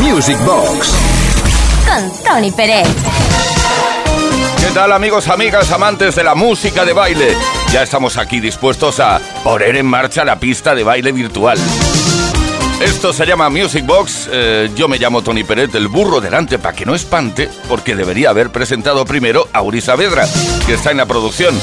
Music Box. Con Tony Pérez. ¿Qué tal amigos, amigas, amantes de la música de baile? Ya estamos aquí dispuestos a poner en marcha la pista de baile virtual. Esto se llama Music Box. Eh, yo me llamo Tony Peret, el burro delante, para que no espante, porque debería haber presentado primero a Uri Saavedra, que está en la producción.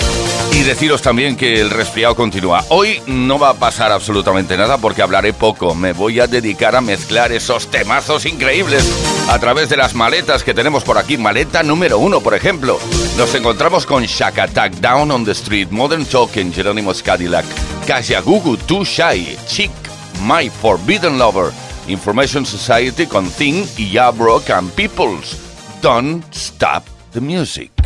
Y deciros también que el resfriado continúa. Hoy no va a pasar absolutamente nada porque hablaré poco. Me voy a dedicar a mezclar esos temazos increíbles a través de las maletas que tenemos por aquí. Maleta número uno, por ejemplo. Nos encontramos con Shack Attack, Down on the Street, Modern Talking, Jerónimos Cadillac, Gugu, Too Shy, Chick, My Forbidden Lover, Information Society con Thing y Ya Broke and Peoples. Don't stop the music.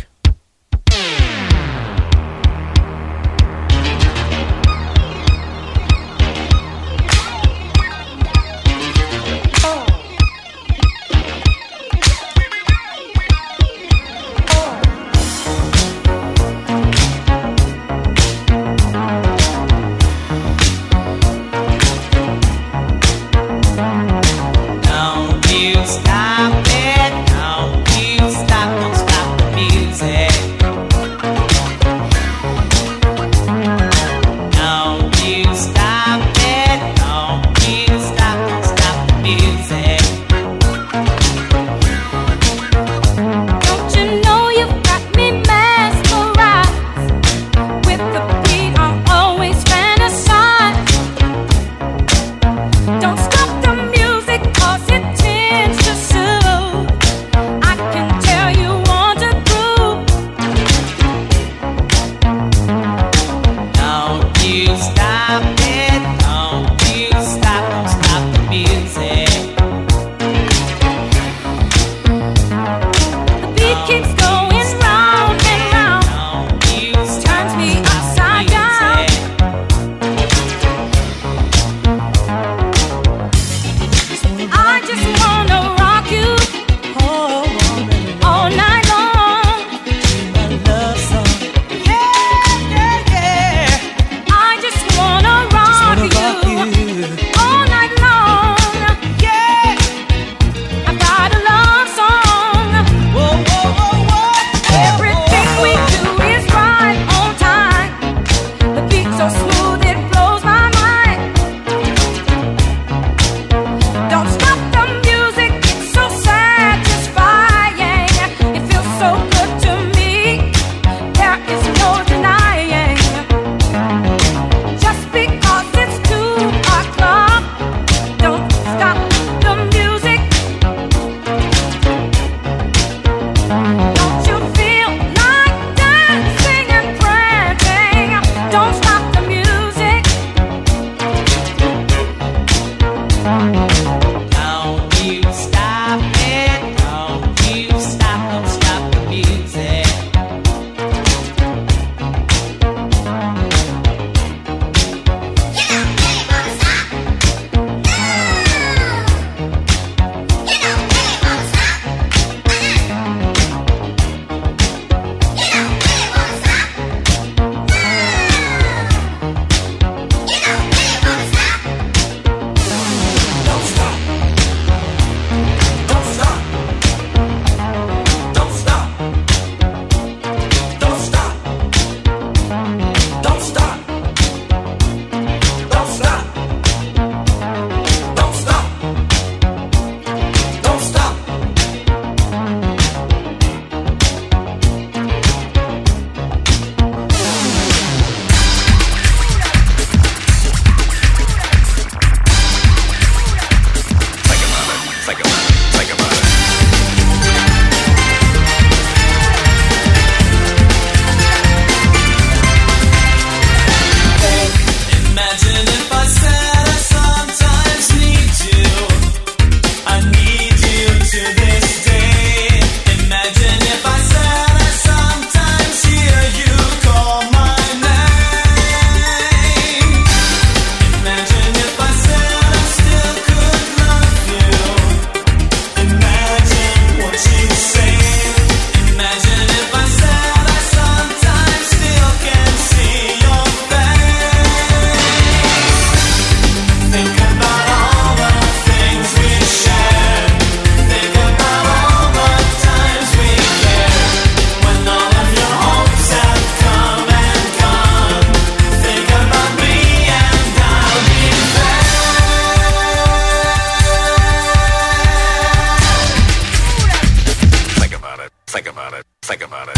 Think about it.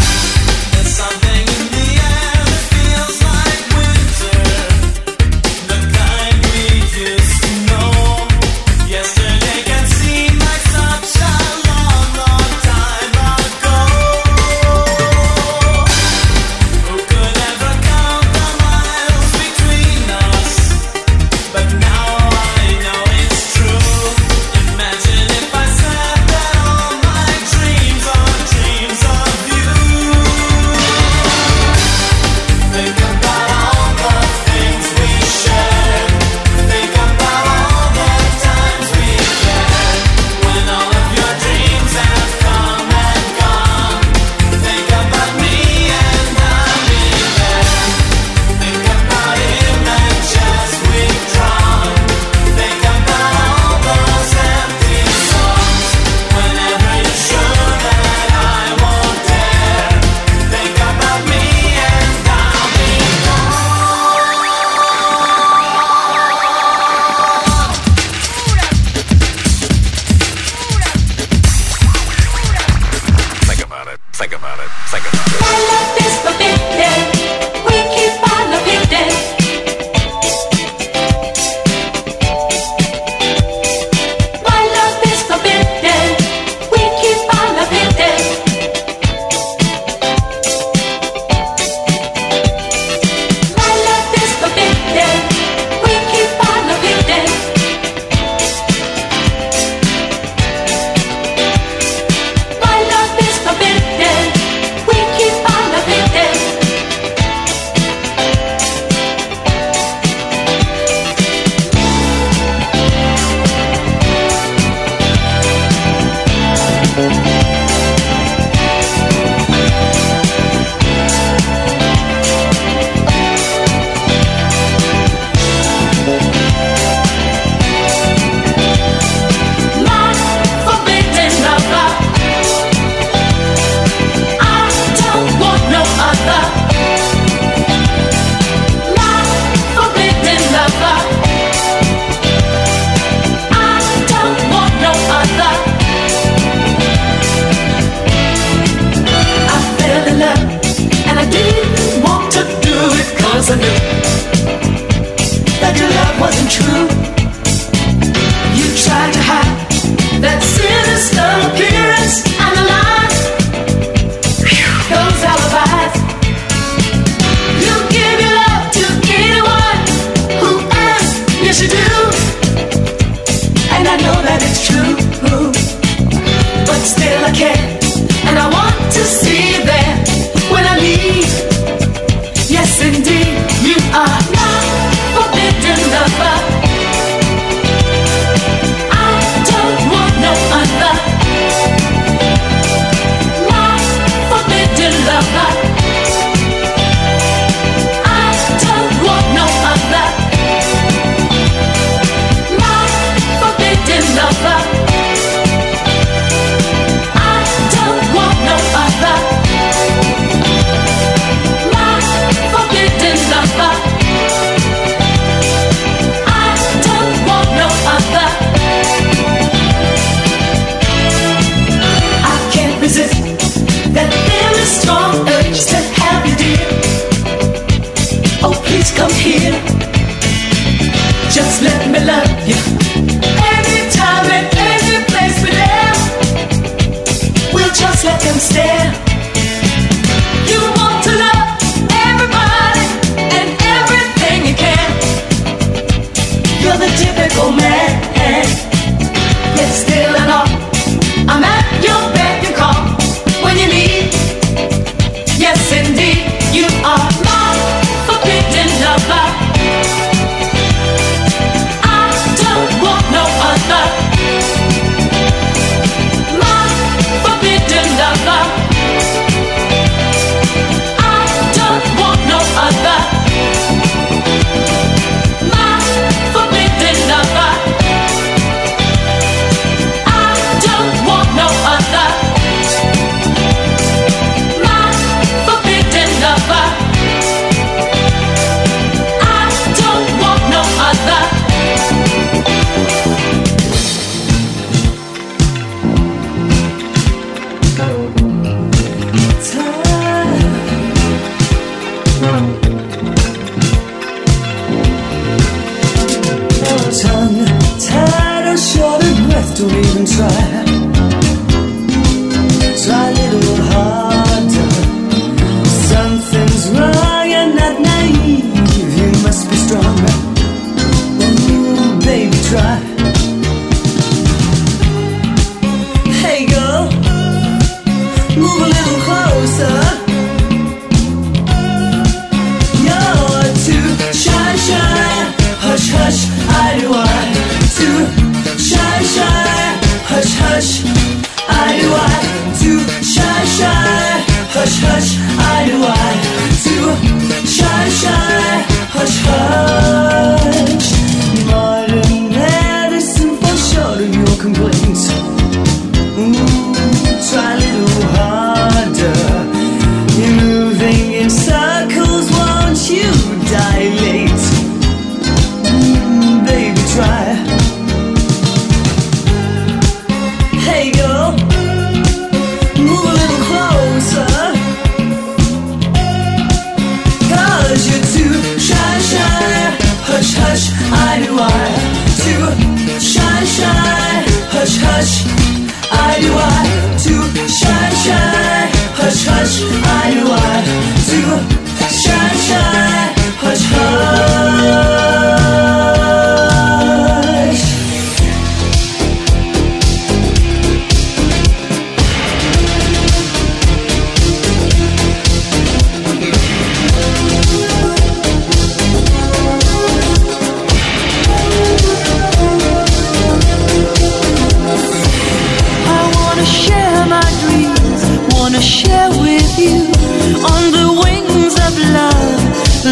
the wings of love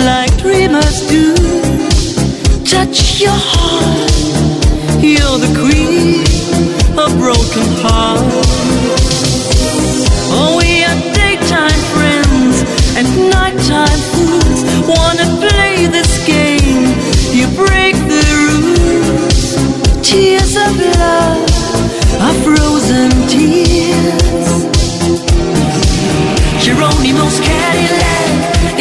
like dreamers do. Touch your heart, you're the queen of broken hearts. Oh, we are daytime friends and nighttime fools. Wanna play this game? You break the rules. Tears of love are frozen tears. Your only most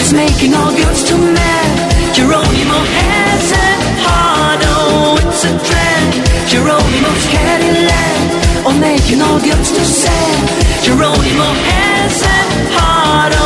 is making all girls too mad. Geronimo has a heart, oh, it's a trend. Geronimo's Cadillac, Or making all girls too sad. Geronimo has a heart, oh,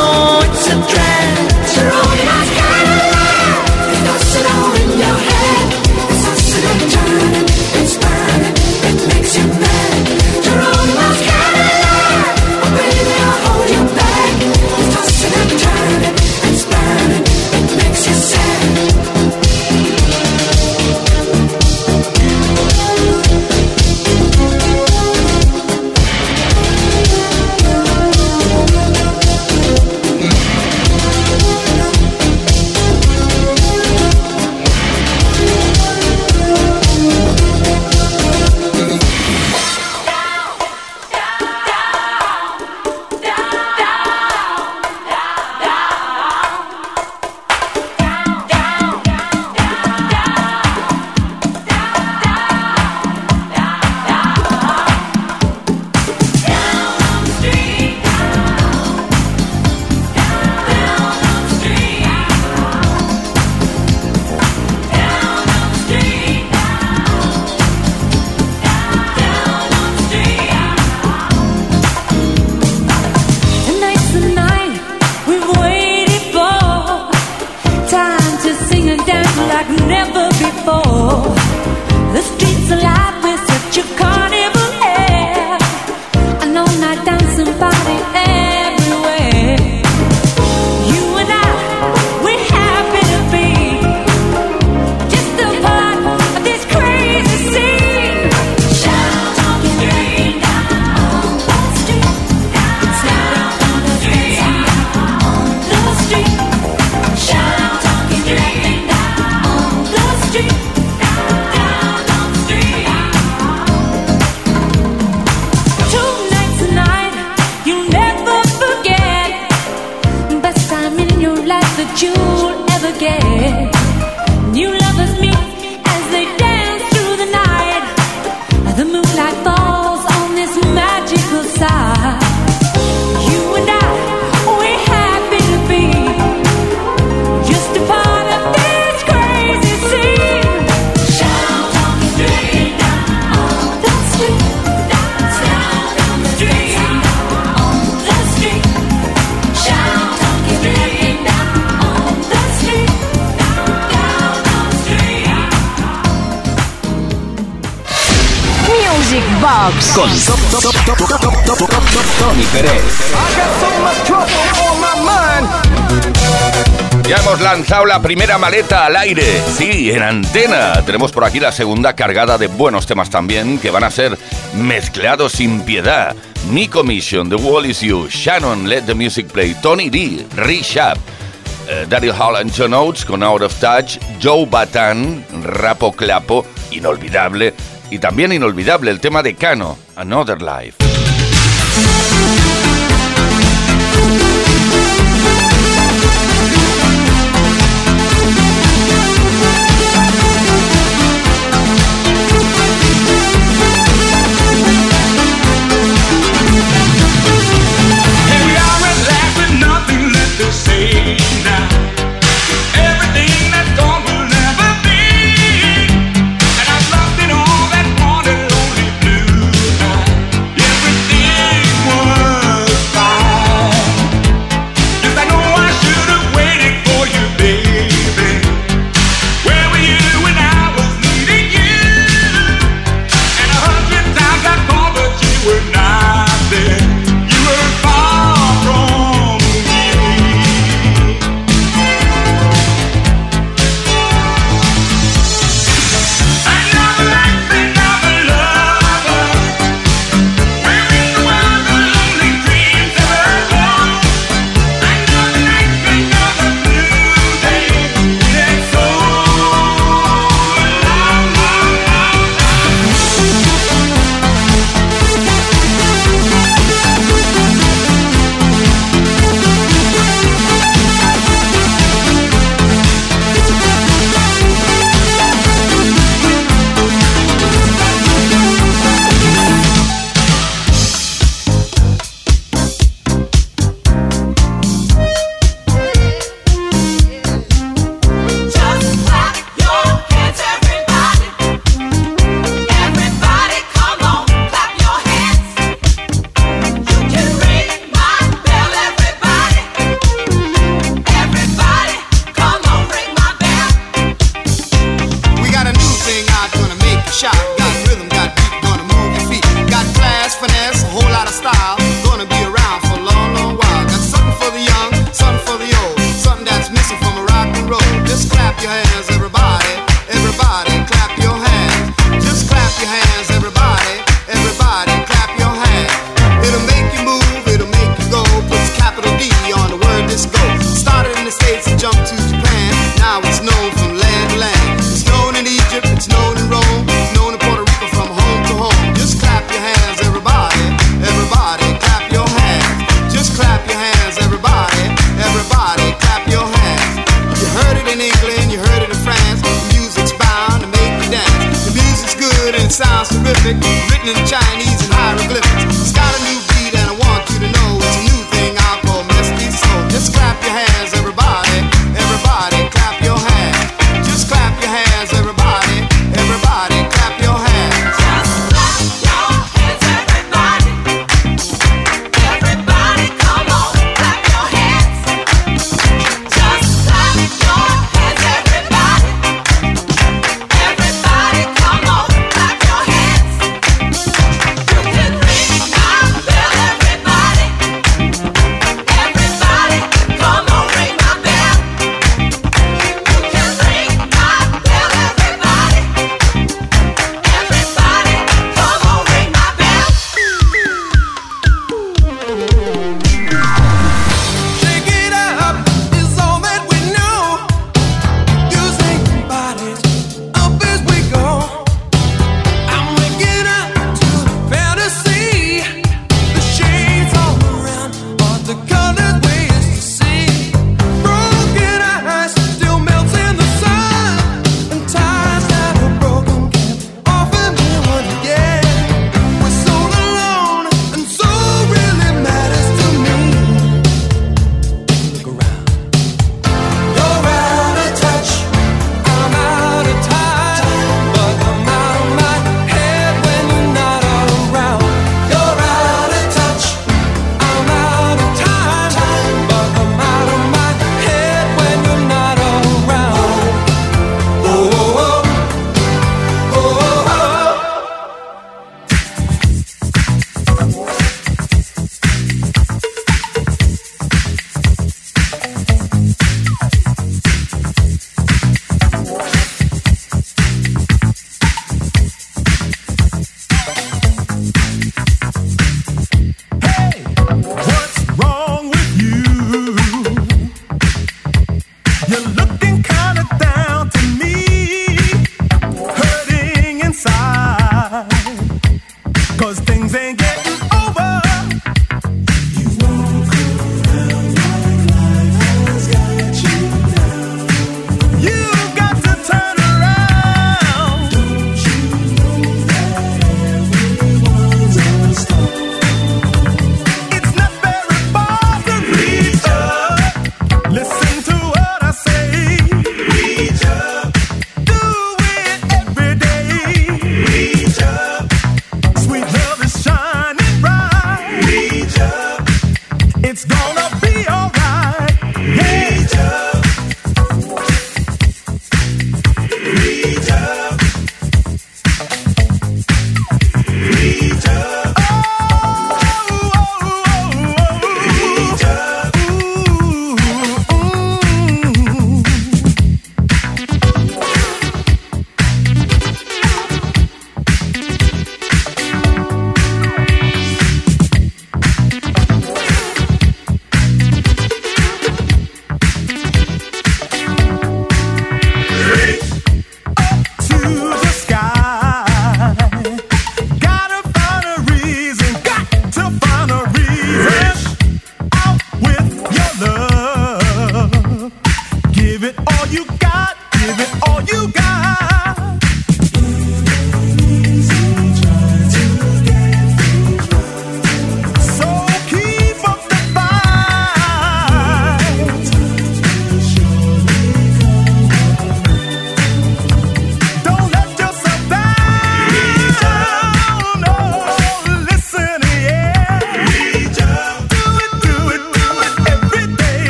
Music Box con Tony Pérez. Ya hemos lanzado la primera maleta al aire, sí, en antena. Tenemos por aquí la segunda cargada de buenos temas también que van a ser mezclados sin piedad. Mi Commission, The Wall Is You, Shannon, Let the Music Play, Tony D, Rishab, uh, Daryl Hall and John Oates con Out of Touch, Joe Batan, Rapo Clapo, inolvidable, y también inolvidable el tema de Cano, Another Life.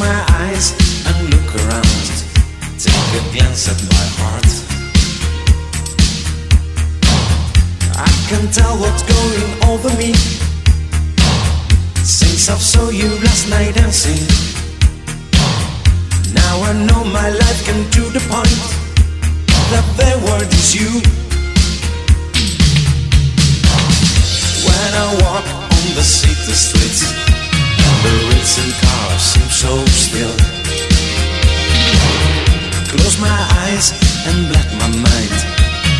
My eyes and look around. Take a glance at my heart. I can tell what's going over me. Since I saw you last night dancing. Now I know my life can to the point that the word is you. When I walk on the city streets, the racing cars seem so still. Close my eyes and black my mind.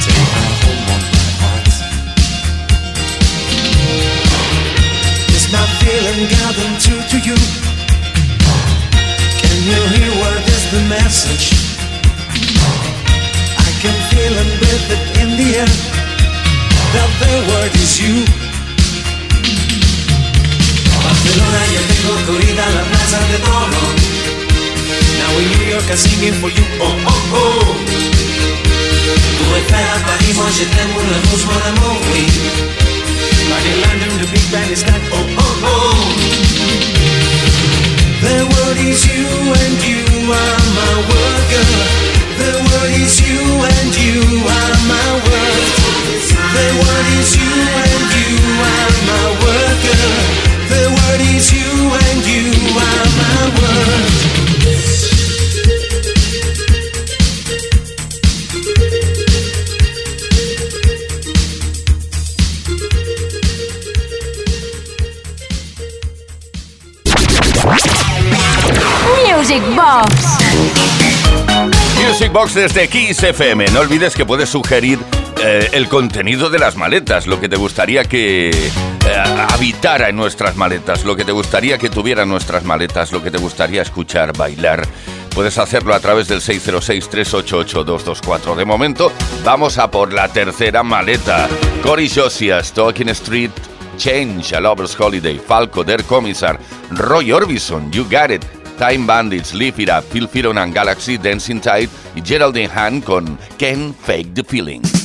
Take my home on my heart. Is my feeling gathering true to you? Can you hear what is the message? I can feel and breathe it in the air. That the word is you. Barcelona, ya tengo corrida la plaza de toro. Now in New York I'm singing for you. Oh oh oh. Fait à Paris, moi je t'aime le rouge, mon amour, oui. But in London the big band is like oh oh oh. The word is you and you are my word, girl. The word is you and you are my word. The word is you and you are my word, girl. The word is you and you are my word. Music Box. Music Box desde Kiss FM. No olvides que puedes sugerir eh, el contenido de las maletas, lo que te gustaría que habitara en nuestras maletas, lo que te gustaría que tuviera nuestras maletas, lo que te gustaría escuchar, bailar. Puedes hacerlo a través del 606-388-224. De momento, vamos a por la tercera maleta. Cory Josias, Talking Street, Change, A Lover's Holiday, Falco, Der Commissar, Roy Orbison, You Got It, Time Bandits, Live Phil Firon and Galaxy, Dancing Tide y Geraldine Han con Can't Fake the Feeling.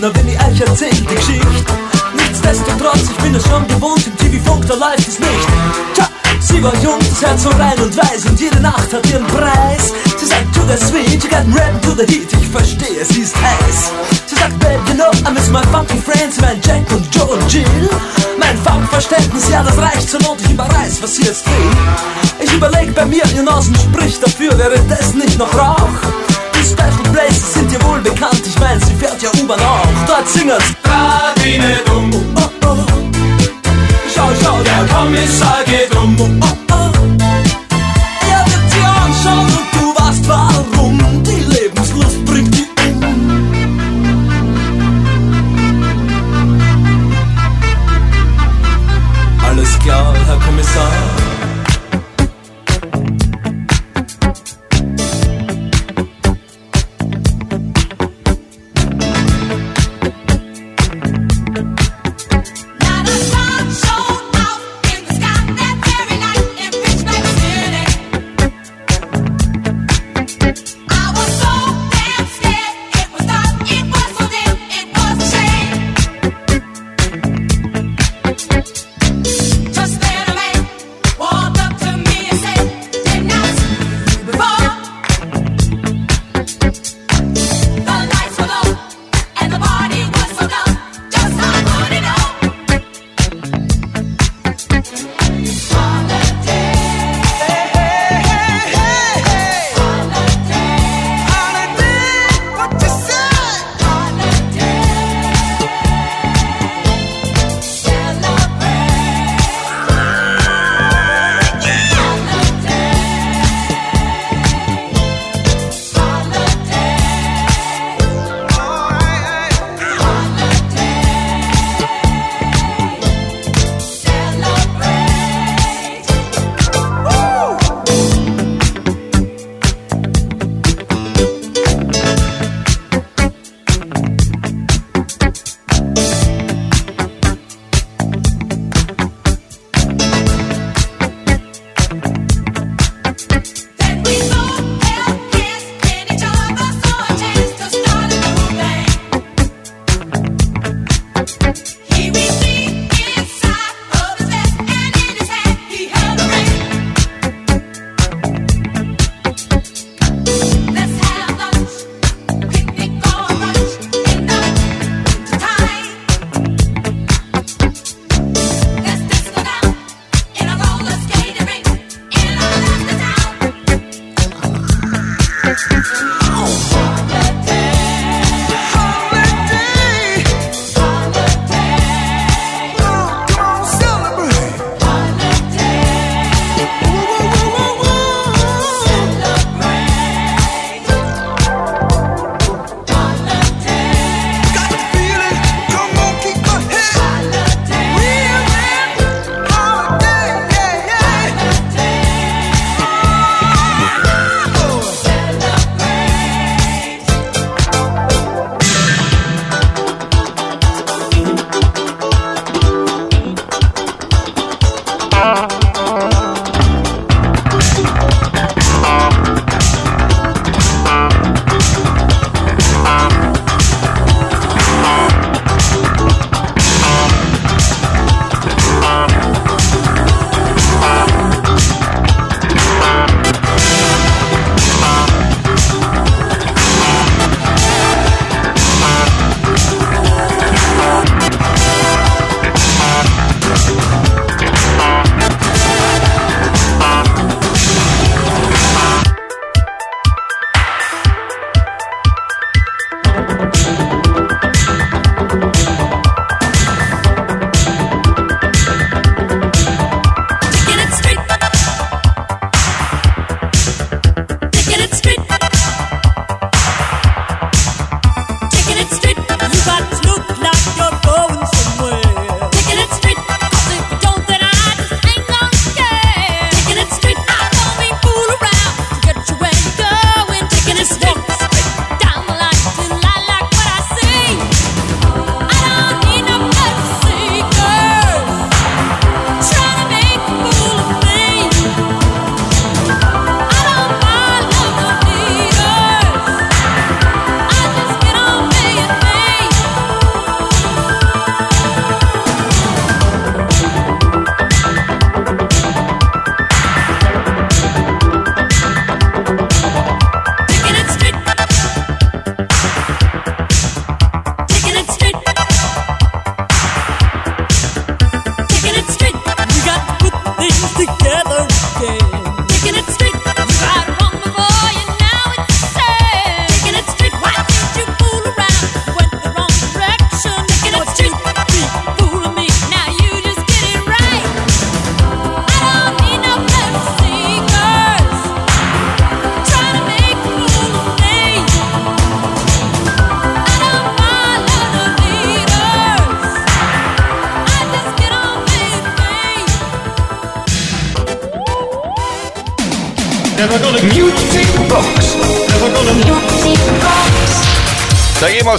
Na wenn ich euch erzähl die Geschichte. Nichtsdestotrotz, ich bin es schon gewohnt, im TV-Funk, da läuft es nicht. Tja, sie war jung, das Herz so rein und weiß und jede Nacht hat ihren Preis. Sie sagt, to the sweet, you got rap to the heat, ich verstehe, sie ist heiß. Sie sagt, babe, you know, I miss my funky friends, mein Jack und Joe und Jill. Mein Funkverständnis, ja, das reicht zur Not, ich überreiß, was sie jetzt will. Ich überleg bei mir, ihr Nasen spricht dafür, wäre das nicht noch Rauch? Special Places sind dir wohl bekannt, ich mein, sie fährt ja U-Bahn auch. Dort singen's. Grad wie ne Dumm. Oh, oh. Schau, schau, der Kommissar geht um. Oh, oh. Er wird sie anschauen und du weißt warum. Die Lebenslust bringt die um. Alles klar, Herr Kommissar.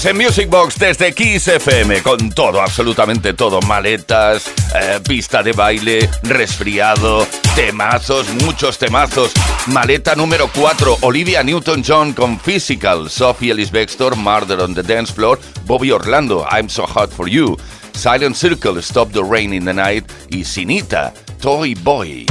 En Music Box desde Kiss FM con todo, absolutamente todo. Maletas, eh, pista de baile, resfriado, temazos, muchos temazos. Maleta número 4, Olivia Newton-John con Physical, Sophie Ellis-Bextor, Murder on the Dance Floor, Bobby Orlando, I'm So Hot For You, Silent Circle, Stop the Rain in the Night y Sinita, Toy Boy.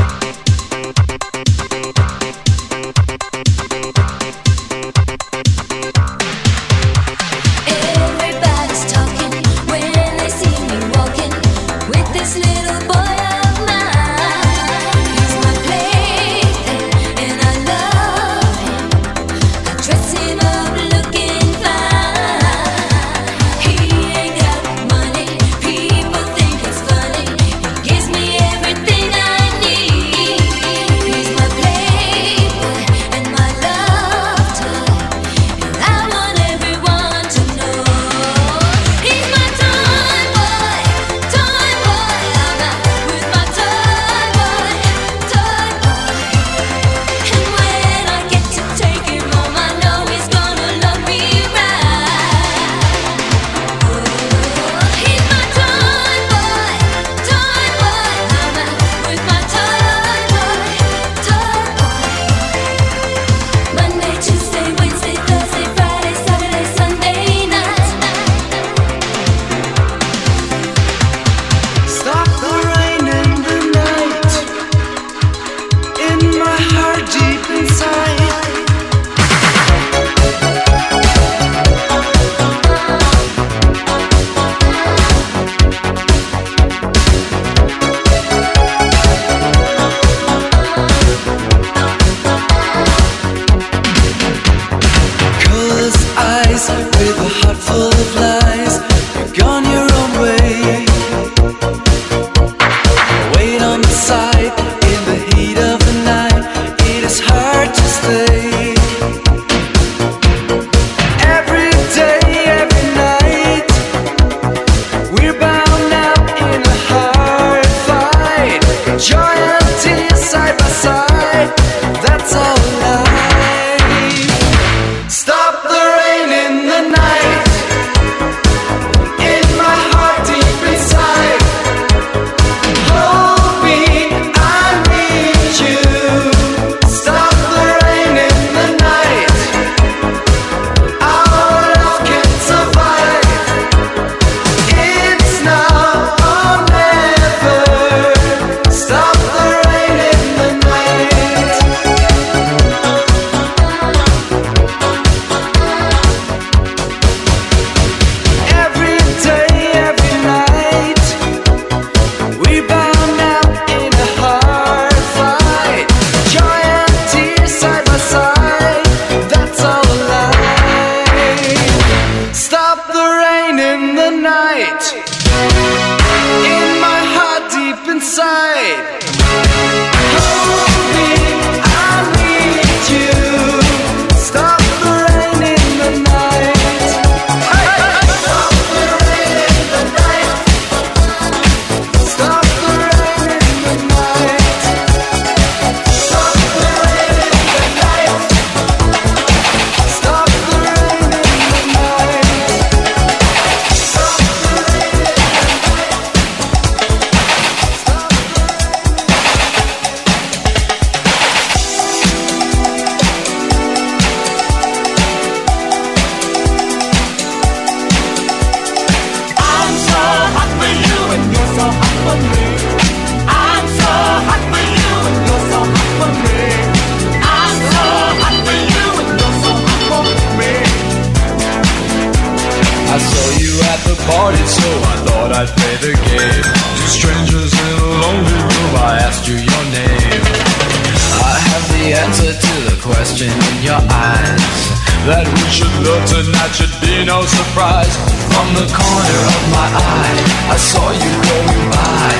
minds. That we should love tonight should be no surprise. From the corner of my eye, I saw you going by.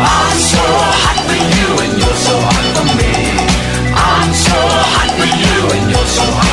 I'm so hot for you and you're so hot for me. I'm so hot for you and you're so hot.